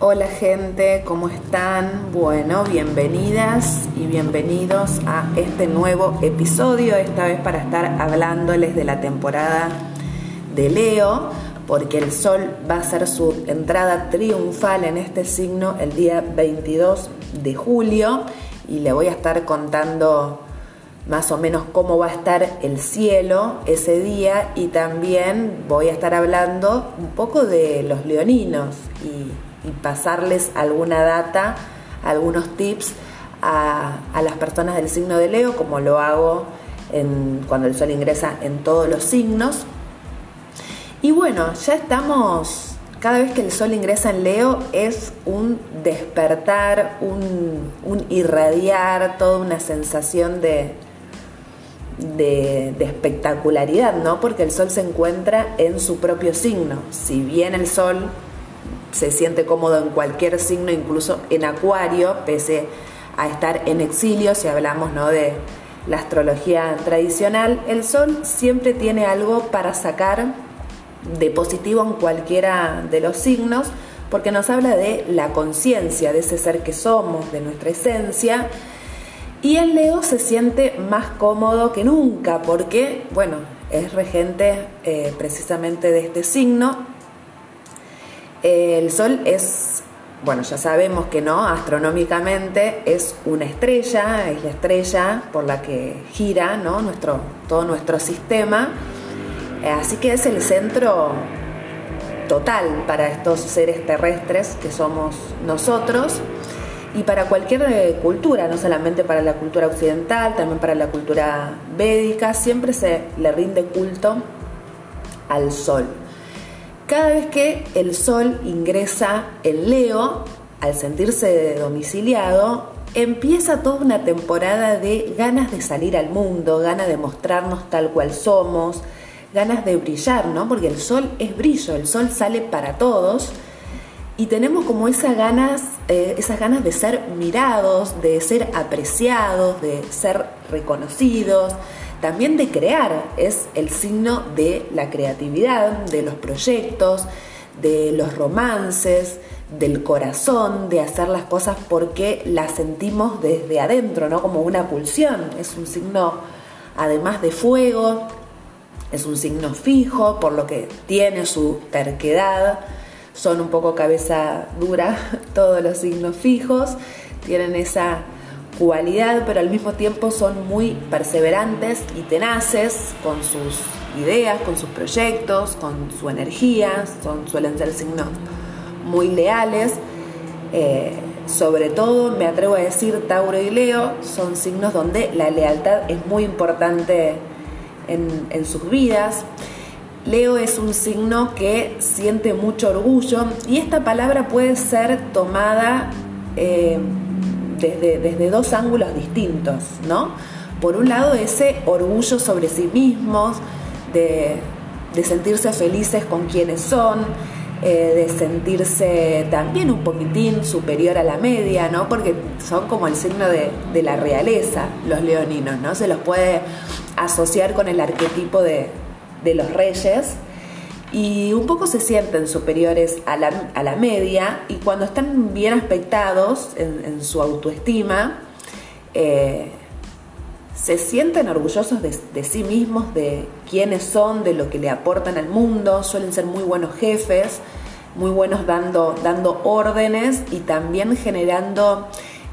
Hola gente, ¿cómo están? Bueno, bienvenidas y bienvenidos a este nuevo episodio, esta vez para estar hablándoles de la temporada de Leo, porque el Sol va a hacer su entrada triunfal en este signo el día 22 de julio y le voy a estar contando más o menos cómo va a estar el cielo ese día y también voy a estar hablando un poco de los leoninos y y pasarles alguna data, algunos tips a, las personas del signo de Leo, como lo hago en, cuando el sol ingresa en todos los signos. Y bueno, ya estamos, cada vez que el sol ingresa en Leo es un despertar, un, un irradiar, toda una sensación de, de, de, espectacularidad, ¿no? Porque el sol se encuentra en su propio signo. Si bien el sol se siente cómodo en cualquier signo, incluso en acuario, pese a estar en exilio, si hablamos ¿no? de la astrología tradicional, el sol siempre tiene algo para sacar de positivo en cualquiera de los signos, porque nos habla de la conciencia, de ese ser que somos, de nuestra esencia. Y el Leo se siente más cómodo que nunca, porque, bueno, es regente eh, precisamente de este signo, el Sol es, bueno, ya sabemos que no, astronómicamente es una estrella, es la estrella por la que gira ¿no? nuestro, todo nuestro sistema, eh, así que es el centro total para estos seres terrestres que somos nosotros y para cualquier eh, cultura, no solamente para la cultura occidental, también para la cultura védica, siempre se le rinde culto al sol. Cada vez que el Sol ingresa en Leo, al sentirse domiciliado, empieza toda una temporada de ganas de salir al mundo, ganas de mostrarnos tal cual somos, ganas de brillar, ¿no? Porque el sol es brillo, el sol sale para todos y tenemos como esas ganas, eh, esas ganas de ser mirados, de ser apreciados, de ser reconocidos, también de crear, es el signo de la creatividad, de los proyectos, de los romances, del corazón, de hacer las cosas porque las sentimos desde adentro, ¿no? Como una pulsión. Es un signo, además de fuego, es un signo fijo, por lo que tiene su terquedad. Son un poco cabeza dura todos los signos fijos, tienen esa cualidad, pero al mismo tiempo son muy perseverantes y tenaces con sus ideas, con sus proyectos, con su energía, son, suelen ser signos muy leales. Eh, sobre todo, me atrevo a decir, Tauro y Leo son signos donde la lealtad es muy importante en, sus vidas. Leo es un signo que siente mucho orgullo y esta palabra puede ser tomada eh, desde, dos ángulos distintos, ¿no? Por un lado, ese orgullo sobre sí mismos, de, sentirse felices con quienes son, eh, de sentirse también un poquitín superior a la media, ¿no? Porque son como el signo de, de, la realeza, los leoninos, ¿no? Se los puede asociar con el arquetipo de, de los reyes, y un poco se sienten superiores a la, media y cuando están bien aspectados en, su autoestima, eh, se sienten orgullosos de, sí mismos, de quiénes son, de lo que le aportan al mundo, suelen ser muy buenos jefes, muy buenos dando, dando órdenes y también generando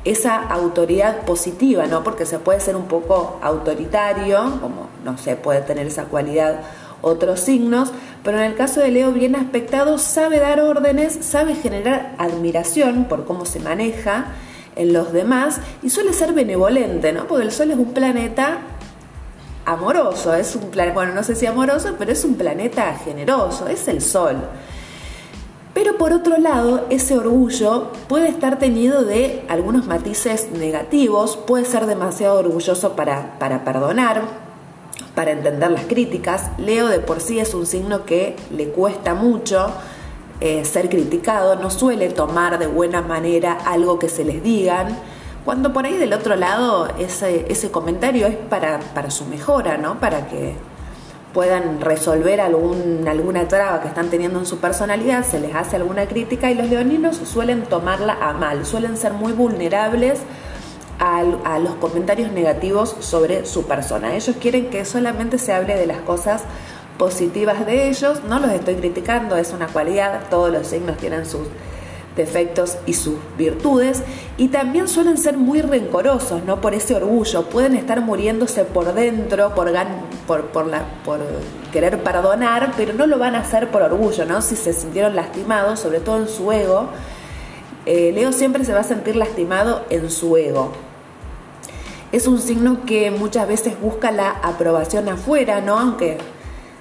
esa autoridad positiva, ¿no? Porque se puede ser un poco autoritario, como no sé, puede tener esa cualidad otros signos, pero en el caso de Leo bien aspectado sabe dar órdenes, sabe generar admiración por cómo se maneja en los demás y suele ser benevolente, ¿no? Porque el Sol es un planeta amoroso, es un planeta, bueno, no sé si amoroso, pero es un planeta generoso, es el Sol. Pero por otro lado, ese orgullo puede estar tenido de algunos matices negativos, puede ser demasiado orgulloso para, para perdonar, para entender las críticas. Leo de por sí es un signo que le cuesta mucho eh, ser criticado, no suele tomar de buena manera algo que se les digan, cuando por ahí del otro lado ese, ese comentario es para, su mejora, ¿no? Para que, puedan resolver algún, alguna traba que están teniendo en su personalidad, se les hace alguna crítica y los leoninos suelen tomarla a mal, suelen ser muy vulnerables a, los comentarios negativos sobre su persona. Ellos quieren que solamente se hable de las cosas positivas de ellos, no los estoy criticando, es una cualidad, todos los signos tienen sus defectos y sus virtudes y también suelen ser muy rencorosos, ¿no? Por ese orgullo, pueden estar muriéndose por dentro, por querer perdonar, pero no lo van a hacer por orgullo, ¿no? Si se sintieron lastimados, sobre todo en su ego, eh, Leo siempre se va a sentir lastimado en su ego. Es un signo que muchas veces busca la aprobación afuera, ¿no? Aunque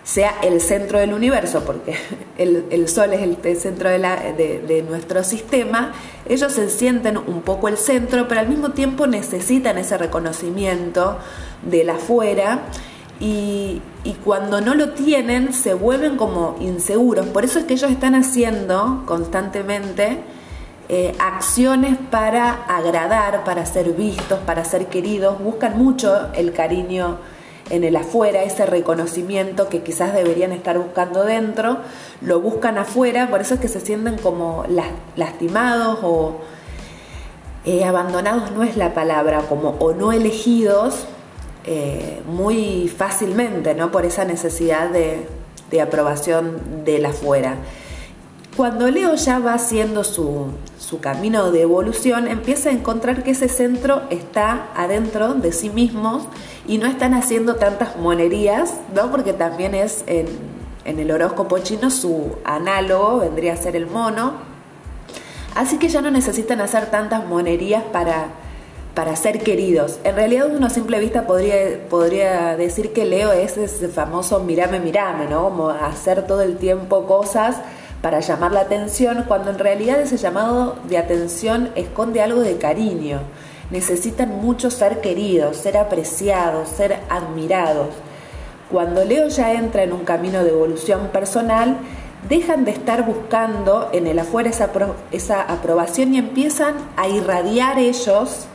sea el centro del universo, porque el, Sol es el, centro de, nuestro sistema, ellos se sienten un poco el centro, pero al mismo tiempo necesitan ese reconocimiento de la afuera y, cuando no lo tienen se vuelven como inseguros. Por eso es que ellos están haciendo constantemente eh, acciones para agradar, para ser vistos, para ser queridos, buscan mucho el cariño en el afuera, ese reconocimiento que quizás deberían estar buscando dentro, lo buscan afuera, por eso es que se sienten como lastimados o eh, abandonados no es la palabra, como o no elegidos eh, muy fácilmente, ¿no? Por esa necesidad de, de aprobación del afuera. Cuando Leo ya va haciendo su, su camino de evolución, empieza a encontrar que ese centro está adentro de sí mismos y no están haciendo tantas monerías, ¿no? Porque también es en, el horóscopo chino su análogo, vendría a ser el mono. Así que ya no necesitan hacer tantas monerías para, para ser queridos. En realidad uno a simple vista podría, podría decir que Leo es ese famoso mirame, mirame, ¿no? Como hacer todo el tiempo cosas para llamar la atención, cuando en realidad ese llamado de atención esconde algo de cariño. Necesitan mucho ser queridos, ser apreciados, ser admirados. Cuando Leo ya entra en un camino de evolución personal, dejan de estar buscando en el afuera esa, esa aprobación y empiezan a irradiar ellos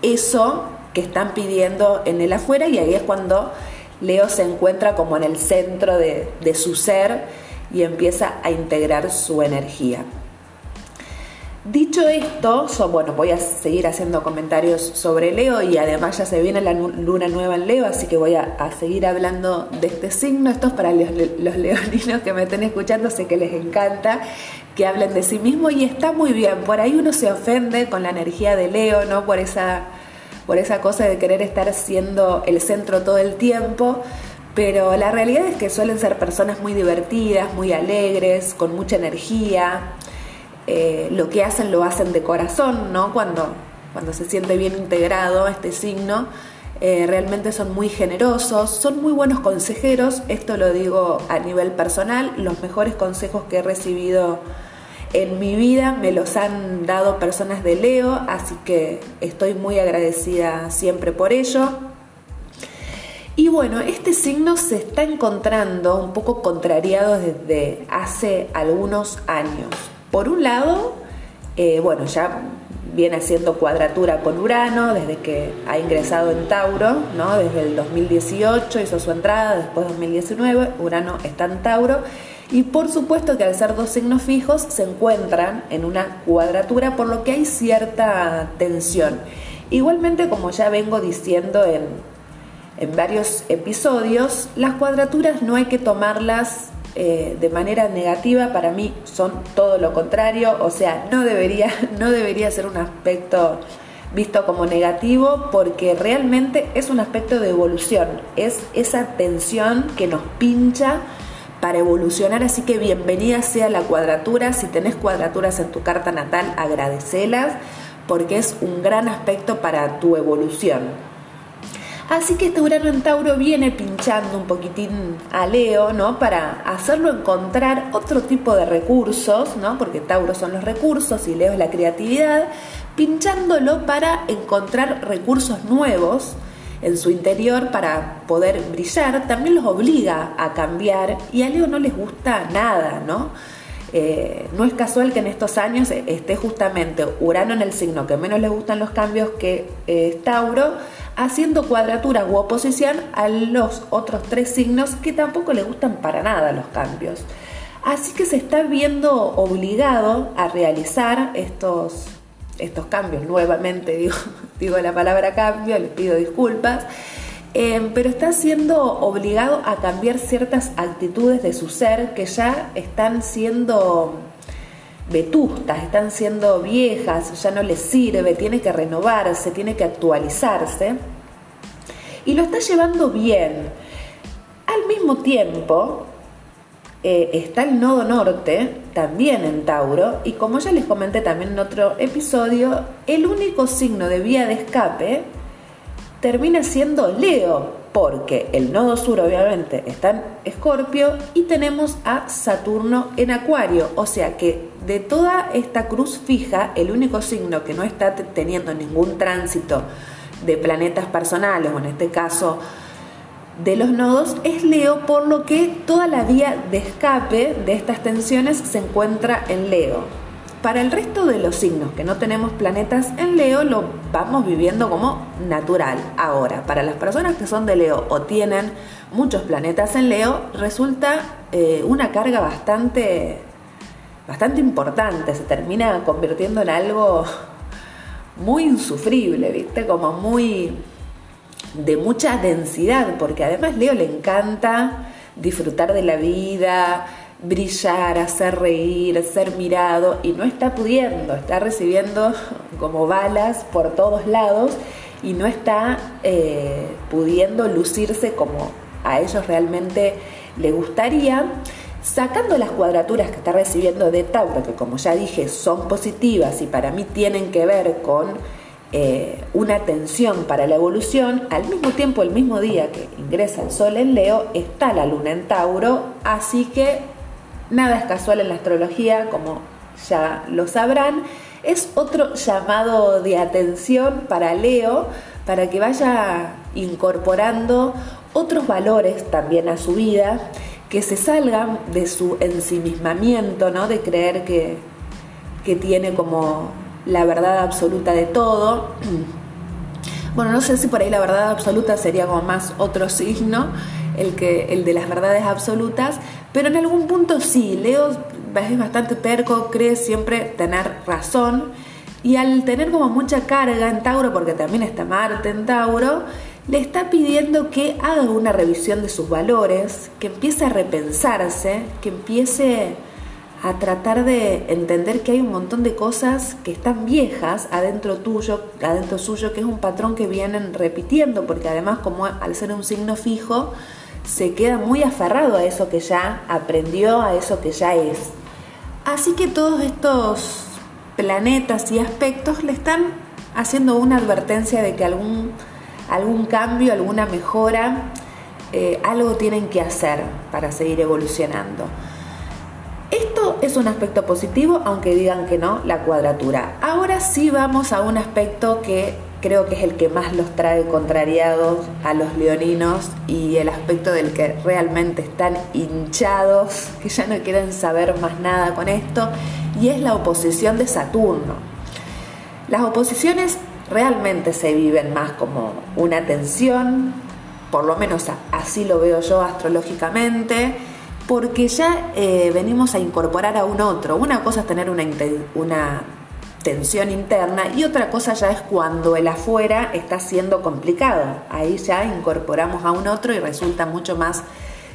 eso que están pidiendo en el afuera y ahí es cuando Leo se encuentra como en el centro de, de su ser y empieza a integrar su energía. Dicho esto, bueno, voy a seguir haciendo comentarios sobre Leo y además ya se viene la luna nueva en Leo, así que voy a, seguir hablando de este signo. Esto es para los, leoninos que me estén escuchando, sé que les encanta que hablen de sí mismo y está muy bien. Por ahí uno se ofende con la energía de Leo, ¿no? Por esa, por esa cosa de querer estar siendo el centro todo el tiempo pero la realidad es que suelen ser personas muy divertidas, muy alegres, con mucha energía. Eh, lo que hacen lo hacen de corazón, ¿no? Cuando, cuando se siente bien integrado este signo, eh, realmente son muy generosos, son muy buenos consejeros, esto lo digo a nivel personal, los mejores consejos que he recibido en mi vida me los han dado personas de Leo, así que estoy muy agradecida siempre por ello. Y bueno, este signo se está encontrando un poco contrariado desde hace algunos años. Por un lado, eh, bueno, ya viene haciendo cuadratura con Urano desde que ha ingresado en Tauro, ¿no? Desde el 2018 hizo su entrada, después 2019, Urano está en Tauro. Y por supuesto que al ser dos signos fijos se encuentran en una cuadratura, por lo que hay cierta tensión. Igualmente, como ya vengo diciendo en en varios episodios, las cuadraturas no hay que tomarlas eh, de manera negativa, para mí son todo lo contrario, o sea, no debería, no debería ser un aspecto visto como negativo porque realmente es un aspecto de evolución, es esa tensión que nos pincha para evolucionar, así que bienvenida sea la cuadratura, si tenés cuadraturas en tu carta natal, agradecelas porque es un gran aspecto para tu evolución. Así que este Urano en Tauro viene pinchando un poquitín a Leo, ¿no? Para hacerlo encontrar otro tipo de recursos, ¿no? Porque Tauro son los recursos y Leo es la creatividad, pinchándolo para encontrar recursos nuevos en su interior para poder brillar, también los obliga a cambiar y a Leo no les gusta nada, ¿no? Eh, no es casual que en estos años esté justamente Urano en el signo que menos le gustan los cambios que eh, Tauro, haciendo cuadratura u oposición a los otros tres signos que tampoco le gustan para nada los cambios. Así que se está viendo obligado a realizar estos, estos cambios. Nuevamente digo, digo la palabra cambio, les pido disculpas. Eh, pero está siendo obligado a cambiar ciertas actitudes de su ser que ya están siendo vetustas, están siendo viejas, ya no le sirve, tiene que renovarse, tiene que actualizarse. Y lo está llevando bien. Al mismo tiempo, eh, está el nodo norte, también en Tauro, y como ya les comenté también en otro episodio, el único signo de vía de escape termina siendo Leo, porque el nodo sur obviamente está en Escorpio y tenemos a Saturno en Acuario, o sea que de toda esta cruz fija, el único signo que no está teniendo ningún tránsito de planetas personales, o en este caso de los nodos, es Leo, por lo que toda la vía de escape de estas tensiones se encuentra en Leo. Para el resto de los signos que no tenemos planetas en Leo, lo vamos viviendo como natural. Ahora, para las personas que son de Leo o tienen muchos planetas en Leo, resulta eh, una carga bastante, bastante importante. Se termina convirtiendo en algo muy insufrible, ¿viste? Como muy de mucha densidad, porque además Leo le encanta disfrutar de la vida, brillar, hacer reír, ser mirado y no está pudiendo, está recibiendo como balas por todos lados y no está eh, pudiendo lucirse como a ellos realmente le gustaría, sacando las cuadraturas que está recibiendo de Tauro, que como ya dije son positivas y para mí tienen que ver con eh, una tensión para la evolución, al mismo tiempo, el mismo día que ingresa el Sol en Leo, está la Luna en Tauro, así que Nada es casual en la astrología, como ya lo sabrán. Es otro llamado de atención para Leo, para que vaya incorporando otros valores también a su vida, que se salgan de su ensimismamiento, ¿no? de creer que, que tiene como la verdad absoluta de todo. Bueno, no sé si por ahí la verdad absoluta sería como más otro signo, el, que, el de las verdades absolutas, pero en algún punto sí, Leo es bastante terco, cree siempre tener razón y al tener como mucha carga en Tauro, porque también está Marte en Tauro, le está pidiendo que haga una revisión de sus valores, que empiece a repensarse, que empiece a tratar de entender que hay un montón de cosas que están viejas adentro tuyo, adentro suyo, que es un patrón que vienen repitiendo, porque además como al ser un signo fijo, se queda muy aferrado a eso que ya aprendió, a eso que ya es. Así que todos estos planetas y aspectos le están haciendo una advertencia de que algún, algún cambio, alguna mejora, eh, algo tienen que hacer para seguir evolucionando. Esto es un aspecto positivo, aunque digan que no, la cuadratura. Ahora sí vamos a un aspecto que creo que es el que más los trae contrariados a los leoninos y el aspecto del que realmente están hinchados, que ya no quieren saber más nada con esto, y es la oposición de Saturno. Las oposiciones realmente se viven más como una tensión, por lo menos así lo veo yo astrológicamente, porque ya eh, venimos a incorporar a un otro. Una cosa es tener una, una tensión interna y otra cosa ya es cuando el afuera está siendo complicado. Ahí ya incorporamos a un otro y resulta mucho más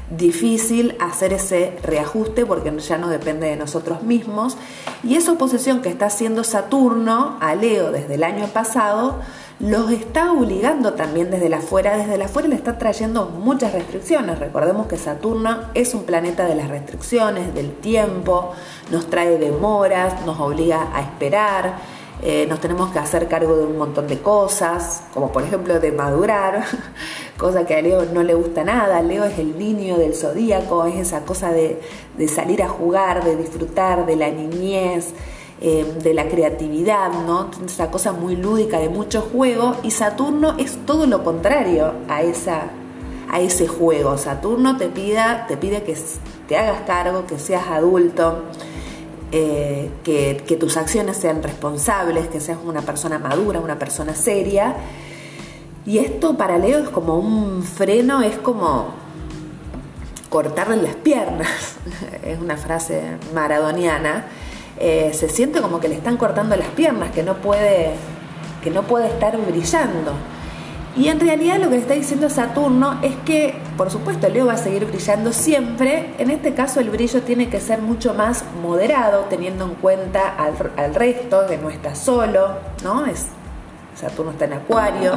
difícil hacer ese reajuste porque ya no depende de nosotros mismos. Y esa oposición que está haciendo Saturno a Leo desde el año pasado los está obligando también desde la afuera. Desde la afuera le está trayendo muchas restricciones. Recordemos que Saturno es un planeta de las restricciones, del tiempo, nos trae demoras, nos obliga a esperar. Eh, nos tenemos que hacer cargo de un montón de cosas, como por ejemplo de madurar, cosa que a Leo no le gusta nada. Leo es el niño del zodíaco, es esa cosa de salir a jugar, de disfrutar de la niñez, eh, de la creatividad, ¿no? Esa cosa muy lúdica de mucho juego y Saturno es todo lo contrario a, esa, a ese juego. Saturno te, pida, te pide que te hagas cargo, que seas adulto. eh, que, que, tus acciones sean responsables, que seas una persona madura, una persona seria. Y esto para Leo es como un freno, es como cortarle las piernas, es una frase maradoniana, eh, se siente como que le están cortando las piernas, que no puede, que no puede estar brillando. Y en realidad lo que le está diciendo Saturno es que, por supuesto, Leo va a seguir brillando siempre. En este caso el brillo tiene que ser mucho más moderado, teniendo en cuenta al, resto, que no está solo, ¿no? Es, Saturno está en Acuario,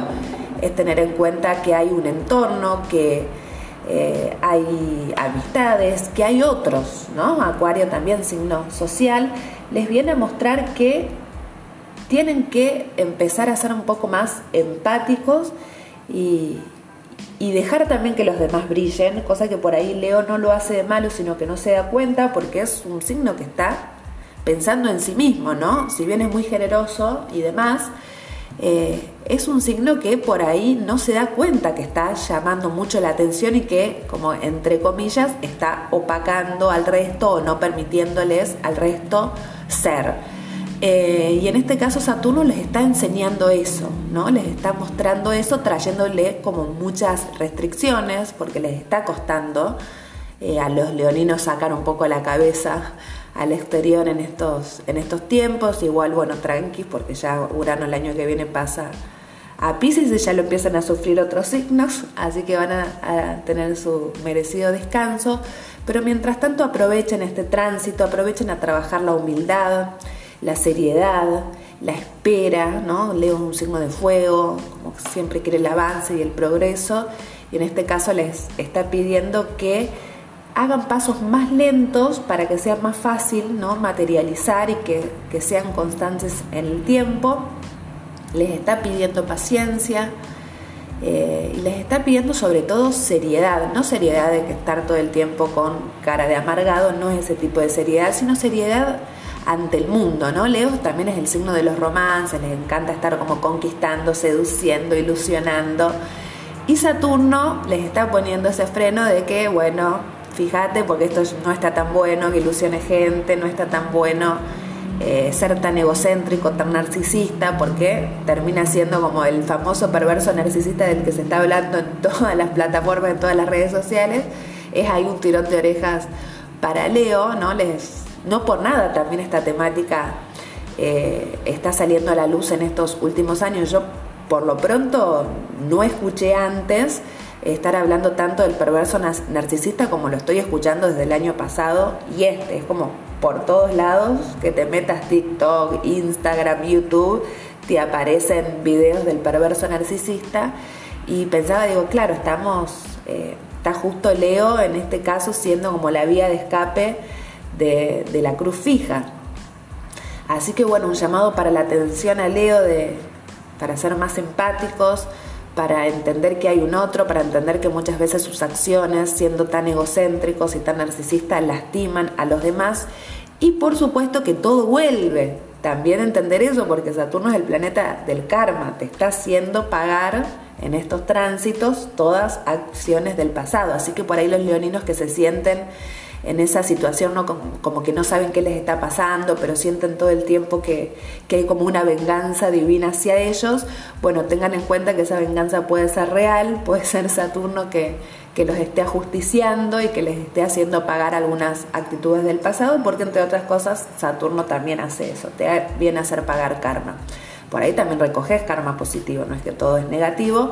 es tener en cuenta que hay un entorno, que eh, hay amistades, que hay otros, ¿no? Acuario también, signo social, les viene a mostrar que tienen que empezar a ser un poco más empáticos y, dejar también que los demás brillen, cosa que por ahí Leo no lo hace de malo, sino que no se da cuenta porque es un signo que está pensando en sí mismo, ¿no? Si bien es muy generoso y demás, eh, es un signo que por ahí no se da cuenta que está llamando mucho la atención y que, como entre comillas, está opacando al resto o no permitiéndoles al resto ser. Eh, y en este caso Saturno les está enseñando eso, ¿no? Les está mostrando eso, trayéndole como muchas restricciones, porque les está costando eh, a los leoninos sacar un poco la cabeza al exterior en estos, en estos tiempos. Igual, bueno, tranquis, porque ya Urano el año que viene pasa a Pisces ya lo empiezan a sufrir otros signos, así que van a tener su merecido descanso. Pero mientras tanto aprovechen este tránsito, aprovechen a trabajar la humildad la seriedad, la espera, ¿no? Leo un signo de fuego, como siempre quiere el avance y el progreso, y en este caso les está pidiendo que hagan pasos más lentos para que sea más fácil ¿no? materializar y que, sean constantes en el tiempo. Les está pidiendo paciencia eh, y les está pidiendo sobre todo seriedad, no seriedad de que estar todo el tiempo con cara de amargado, no es ese tipo de seriedad, sino seriedad ante el mundo, ¿no? Leo también es el signo de los romances, les encanta estar como conquistando, seduciendo, ilusionando. Y Saturno les está poniendo ese freno de que, bueno, fíjate, porque esto no está tan bueno, que ilusione gente, no está tan bueno eh, ser tan egocéntrico, tan narcisista, porque termina siendo como el famoso perverso narcisista del que se está hablando en todas las plataformas, en todas las redes sociales. Es ahí un tirón de orejas para Leo, ¿no? Les no por nada también esta temática eh, está saliendo a la luz en estos últimos años. Yo por lo pronto no escuché antes estar hablando tanto del perverso narcisista como lo estoy escuchando desde el año pasado y este es como por todos lados que te metas TikTok, Instagram, YouTube, te aparecen videos del perverso narcisista y pensaba, digo, claro, estamos, eh, está justo Leo en este caso siendo como la vía de escape de, la cruz fija. Así que bueno, un llamado para la atención a Leo de, para ser más empáticos, para entender que hay un otro, para entender que muchas veces sus acciones, siendo tan egocéntricos y tan narcisistas, lastiman a los demás. Y por supuesto que todo vuelve. También entender eso, porque Saturno es el planeta del karma, te está haciendo pagar en estos tránsitos todas acciones del pasado. Así que por ahí los leoninos que se sienten en esa situación, ¿no? como, que no saben qué les está pasando, pero sienten todo el tiempo que, que, hay como una venganza divina hacia ellos, bueno, tengan en cuenta que esa venganza puede ser real, puede ser Saturno que, que los esté ajusticiando y que les esté haciendo pagar algunas actitudes del pasado, porque entre otras cosas Saturno también hace eso, te viene a hacer pagar karma. Por ahí también recoges karma positivo, no es que todo es negativo,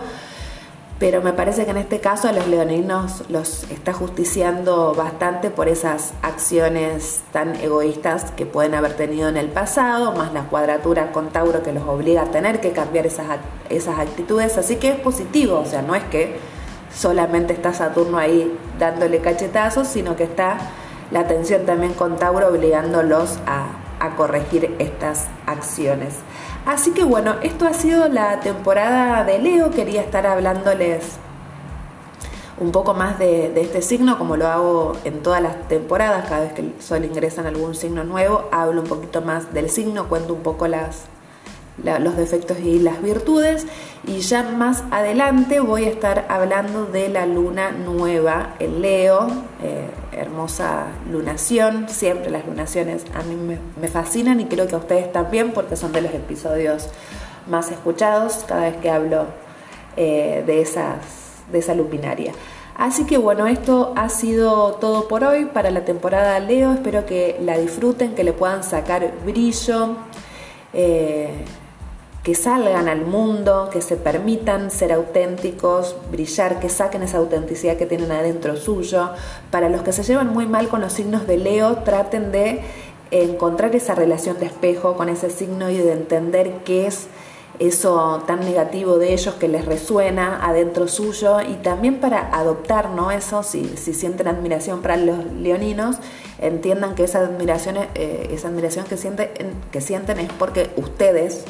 pero me parece que en este caso a los leoninos los está justiciando bastante por esas acciones tan egoístas que pueden haber tenido en el pasado, más la cuadratura con Tauro que los obliga a tener que cambiar esas, esas actitudes, así que es positivo, o sea, no es que solamente está Saturno ahí dándole cachetazos, sino que está la tensión también con Tauro obligándolos a, a corregir estas acciones. Así que bueno, esto ha sido la temporada de Leo. Quería estar hablándoles un poco más de, este signo, como lo hago en todas las temporadas. Cada vez que el sol ingresa en algún signo nuevo, hablo un poquito más del signo, cuento un poco las los defectos y las virtudes. Y ya más adelante voy a estar hablando de la luna nueva en Leo, eh, hermosa lunación. Siempre las lunaciones a mí me, fascinan y creo que a ustedes también porque son de los episodios más escuchados cada vez que hablo eh, de, esas, de esa luminaria. Así que bueno, esto ha sido todo por hoy para la temporada Leo. Espero que la disfruten, que le puedan sacar brillo. Eh, que salgan al mundo, que se permitan ser auténticos, brillar, que saquen esa autenticidad que tienen adentro suyo. Para los que se llevan muy mal con los signos de Leo, traten de encontrar esa relación de espejo con ese signo y de entender qué es eso tan negativo de ellos que les resuena adentro suyo y también para adoptar ¿no? eso, si, si sienten admiración para los leoninos, entiendan que esa admiración, eh, esa admiración que, sienten, que sienten es porque ustedes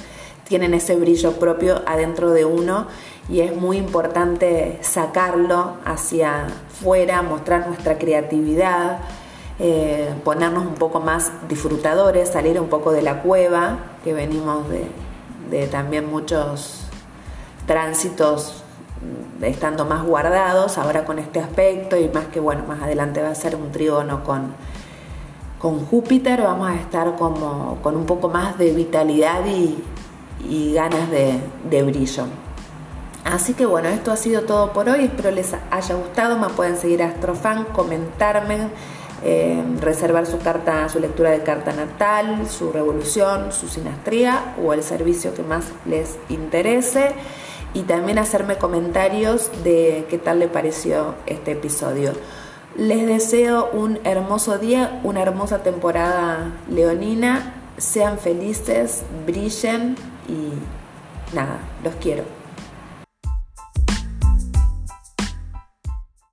tienen ese brillo propio adentro de uno y es muy importante sacarlo hacia fuera, mostrar nuestra creatividad, eh, ponernos un poco más disfrutadores, salir un poco de la cueva, que venimos de, también muchos tránsitos estando más guardados ahora con este aspecto y más que bueno, más adelante va a ser un trígono con, con Júpiter, vamos a estar como con un poco más de vitalidad y, y ganas de, brillo. Así que bueno, esto ha sido todo por hoy. Espero les haya gustado. Me pueden seguir a Astrofan, comentarme, eh, reservar su carta, su lectura de carta natal, su revolución, su sinastría o el servicio que más les interese. Y también hacerme comentarios de qué tal le pareció este episodio. Les deseo un hermoso día, una hermosa temporada leonina. Sean felices, brillen y nada, los quiero.